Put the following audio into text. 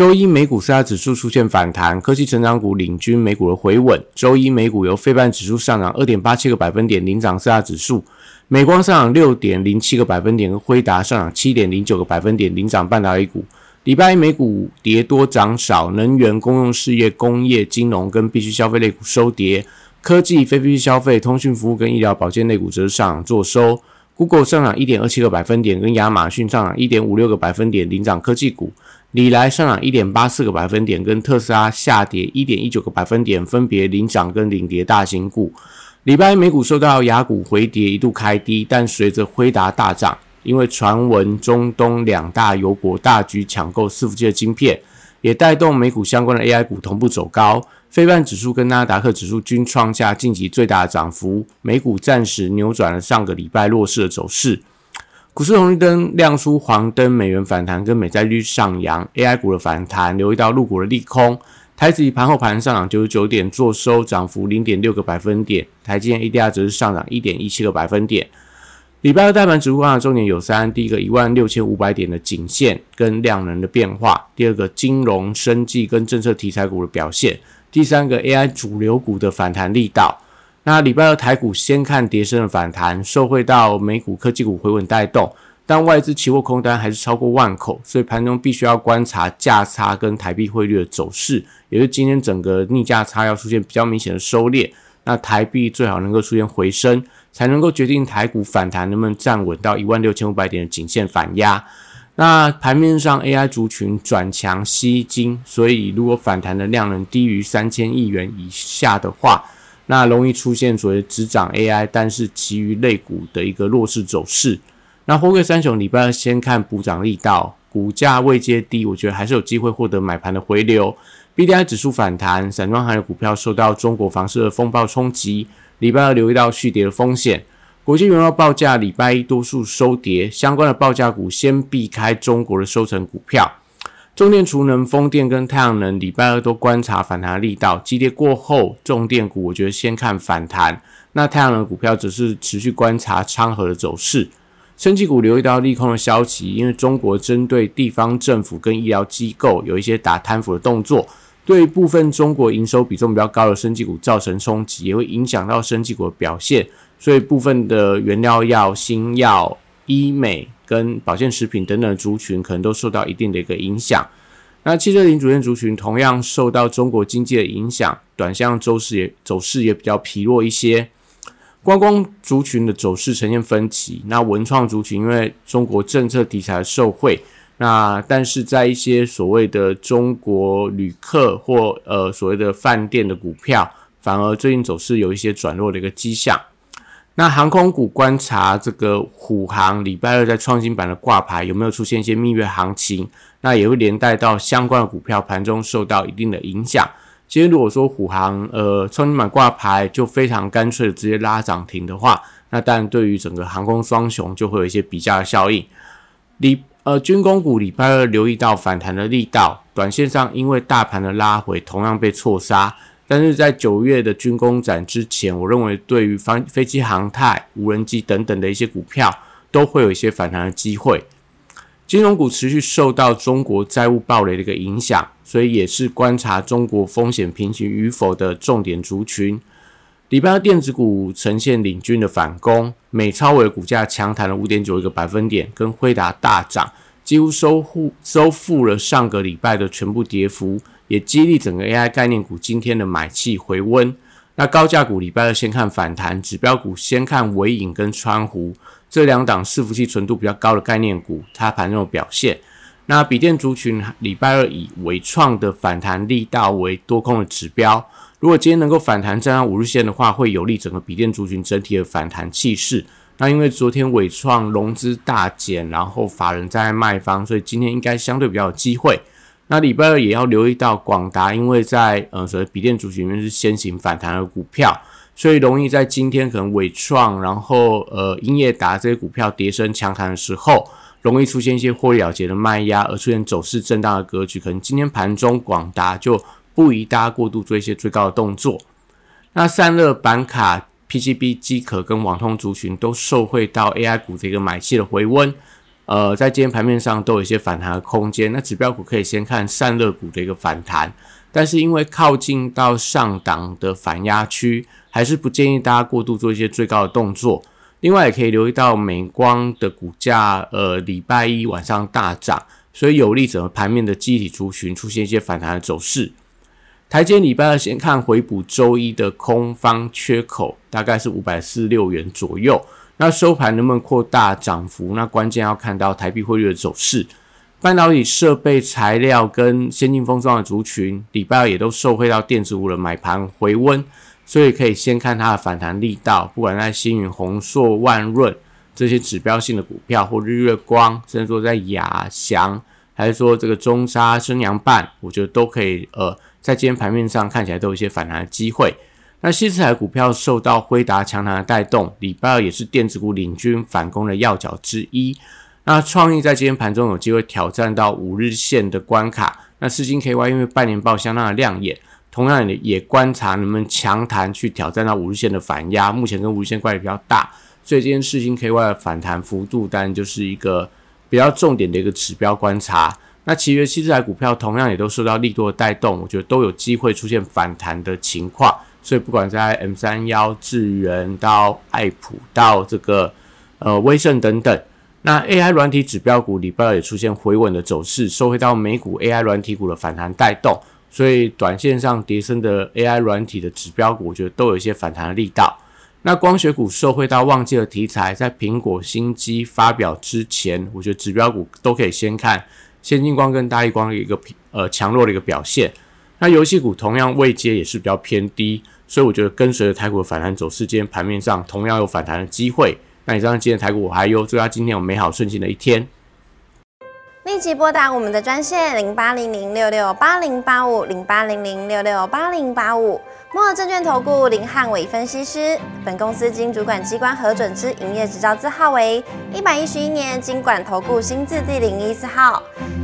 周一美股四大指数出现反弹，科技成长股领军美股的回稳。周一美股由非半指数上涨二点八七个百分点领涨四大指数，美光上涨六点零七个百分点，跟辉达上涨七点零九个百分点领涨半导体股。礼拜一美股跌多涨少，能源、公用事业、工业、金融跟必需消费类股收跌，科技、非必需消费、通讯服务跟医疗保健类股则上涨做收。Google 上涨一点二七个百分点，跟亚马逊上涨一点五六个百分点领涨科技股。里来上涨一点八四个百分点，跟特斯拉下跌一点一九个百分点，分别领涨跟领跌大型股。礼拜美股受到雅股回跌，一度开低，但随着辉达大涨，因为传闻中东两大油国大举抢购伺服器的晶片，也带动美股相关的 AI 股同步走高。非半指数跟纳达克指数均创下近期最大的涨幅，美股暂时扭转了上个礼拜弱势的走势。股市红绿灯亮出黄灯，美元反弹跟美债率上扬，AI 股的反弹留意到入股的利空。台指盘后盘上涨九十九点，做收涨幅零点六个百分点。台积电 ADR 则是上涨一点一七个百分点。礼拜二大盘指数上的重点有三：第一个一万六千五百点的颈线跟量能的变化；第二个金融、生技跟政策题材股的表现；第三个 AI 主流股的反弹力道。那礼拜二台股先看跌升的反弹，受惠到美股科技股回稳带动，但外资期货空单还是超过万口，所以盘中必须要观察价差跟台币汇率的走势，也就是今天整个逆价差要出现比较明显的收敛，那台币最好能够出现回升，才能够决定台股反弹能不能站稳到一万六千五百点的颈线反压。那盘面上 AI 族群转强吸金，所以如果反弹的量能低于三千亿元以下的话，那容易出现所谓只涨 AI，但是其余类股的一个弱势走势。那货柜三雄礼拜二先看补涨力道，股价未接低，我觉得还是有机会获得买盘的回流。BDI 指数反弹，散装行业股票受到中国房市的风暴冲击，礼拜二留意到续跌的风险。国际原料报价礼拜一多数收跌，相关的报价股先避开中国的收成股票。中电、储能、风电跟太阳能，礼拜二都观察反弹力道。急跌过后，重电股我觉得先看反弹。那太阳能股票只是持续观察昌河的走势。升级股留意到利空的消息，因为中国针对地方政府跟医疗机构有一些打贪腐的动作，对部分中国营收比重比较高的升级股造成冲击，也会影响到升级股的表现。所以部分的原料药、新药、医美。跟保健食品等等族群可能都受到一定的一个影响。那汽车零组件族群同样受到中国经济的影响，短向周势也走势也比较疲弱一些。观光族群的走势呈现分歧。那文创族群因为中国政策题材受惠，那但是在一些所谓的中国旅客或呃所谓的饭店的股票，反而最近走势有一些转弱的一个迹象。那航空股观察这个虎航礼拜二在创新板的挂牌有没有出现一些蜜月行情？那也会连带到相关的股票盘中受到一定的影响。今天如果说虎航呃创新板挂牌就非常干脆直接拉涨停的话，那当然对于整个航空双雄就会有一些比较的效应。礼呃军工股礼拜二留意到反弹的力道，短线上因为大盘的拉回同样被错杀。但是在九月的军工展之前，我认为对于飞飞机航太、无人机等等的一些股票，都会有一些反弹的机会。金融股持续受到中国债务暴雷的一个影响，所以也是观察中国风险平行与否的重点族群。礼拜二电子股呈现领军的反攻，美超伟股价强弹了五点九一个百分点，跟辉达大涨，几乎收复收复了上个礼拜的全部跌幅。也激励整个 AI 概念股今天的买气回温。那高价股礼拜二先看反弹，指标股先看尾影跟川湖这两档伺服器纯度比较高的概念股，它盘中表现。那笔电族群礼拜二以伟创的反弹力道为多空的指标，如果今天能够反弹站上五日线的话，会有利整个笔电族群整体的反弹气势。那因为昨天伟创融资大减，然后法人在卖方，所以今天应该相对比较有机会。那礼拜二也要留意到广达，因为在呃所谓笔电族群里面是先行反弹的股票，所以容易在今天可能伟创，然后呃英业达这些股票跌升强弹的时候，容易出现一些获利了结的卖压，而出现走势震荡的格局。可能今天盘中广达就不宜大家过度做一些追高的动作。那散热板卡。PCB 机壳跟网通族群都受惠到 AI 股的一个买气的回温，呃，在今天盘面上都有一些反弹的空间。那指标股可以先看散热股的一个反弹，但是因为靠近到上档的反压区，还是不建议大家过度做一些最高的动作。另外也可以留意到美光的股价，呃，礼拜一晚上大涨，所以有利整个盘面的机体族群出现一些反弹的走势。台阶礼拜二先看回补周一的空方缺口，大概是五百四十六元左右。那收盘能不能扩大涨幅？那关键要看到台币汇率的走势。半导体设备材料跟先进封装的族群，礼拜二也都受惠到电子股的买盘回温，所以可以先看它的反弹力道。不管在星云、宏硕、万润这些指标性的股票，或日月光，甚至说在亚翔，还是说这个中沙、升阳半，我觉得都可以呃。在今天盘面上看起来都有一些反弹的机会。那西斯海股票受到辉达强弹的带动，礼拜二也是电子股领军反攻的要角之一。那创意在今天盘中有机会挑战到五日线的关卡。那四金 KY 因为半年报相当的亮眼，同样也也观察能不能强弹去挑战到五日线的反压。目前跟五日线关系比较大，所以今天四金 KY 的反弹幅度当然就是一个比较重点的一个指标观察。那其余七字台股票同样也都受到利多的带动，我觉得都有机会出现反弹的情况。所以不管在 M 三幺、智源到爱普到这个呃威盛等等，那 AI 软体指标股礼拜二也出现回稳的走势，收回到美股 AI 软体股的反弹带动，所以短线上跌升的 AI 软体的指标股，我觉得都有一些反弹的力道。那光学股受惠到旺季的题材，在苹果新机发表之前，我觉得指标股都可以先看。先进光跟大力光的一个呃强弱的一个表现，那游戏股同样位阶也是比较偏低，所以我觉得跟随着台股的反弹走势，今天盘面上同样有反弹的机会。那你知道今天台股我还有祝大家今天有美好顺心的一天。立即拨打我们的专线零八零零六六八零八五零八零零六六八零八五。摩尔证券投顾林汉伟分析师，本公司经主管机关核准之营业执照字号为一百一十一年经管投顾新字第零一四号。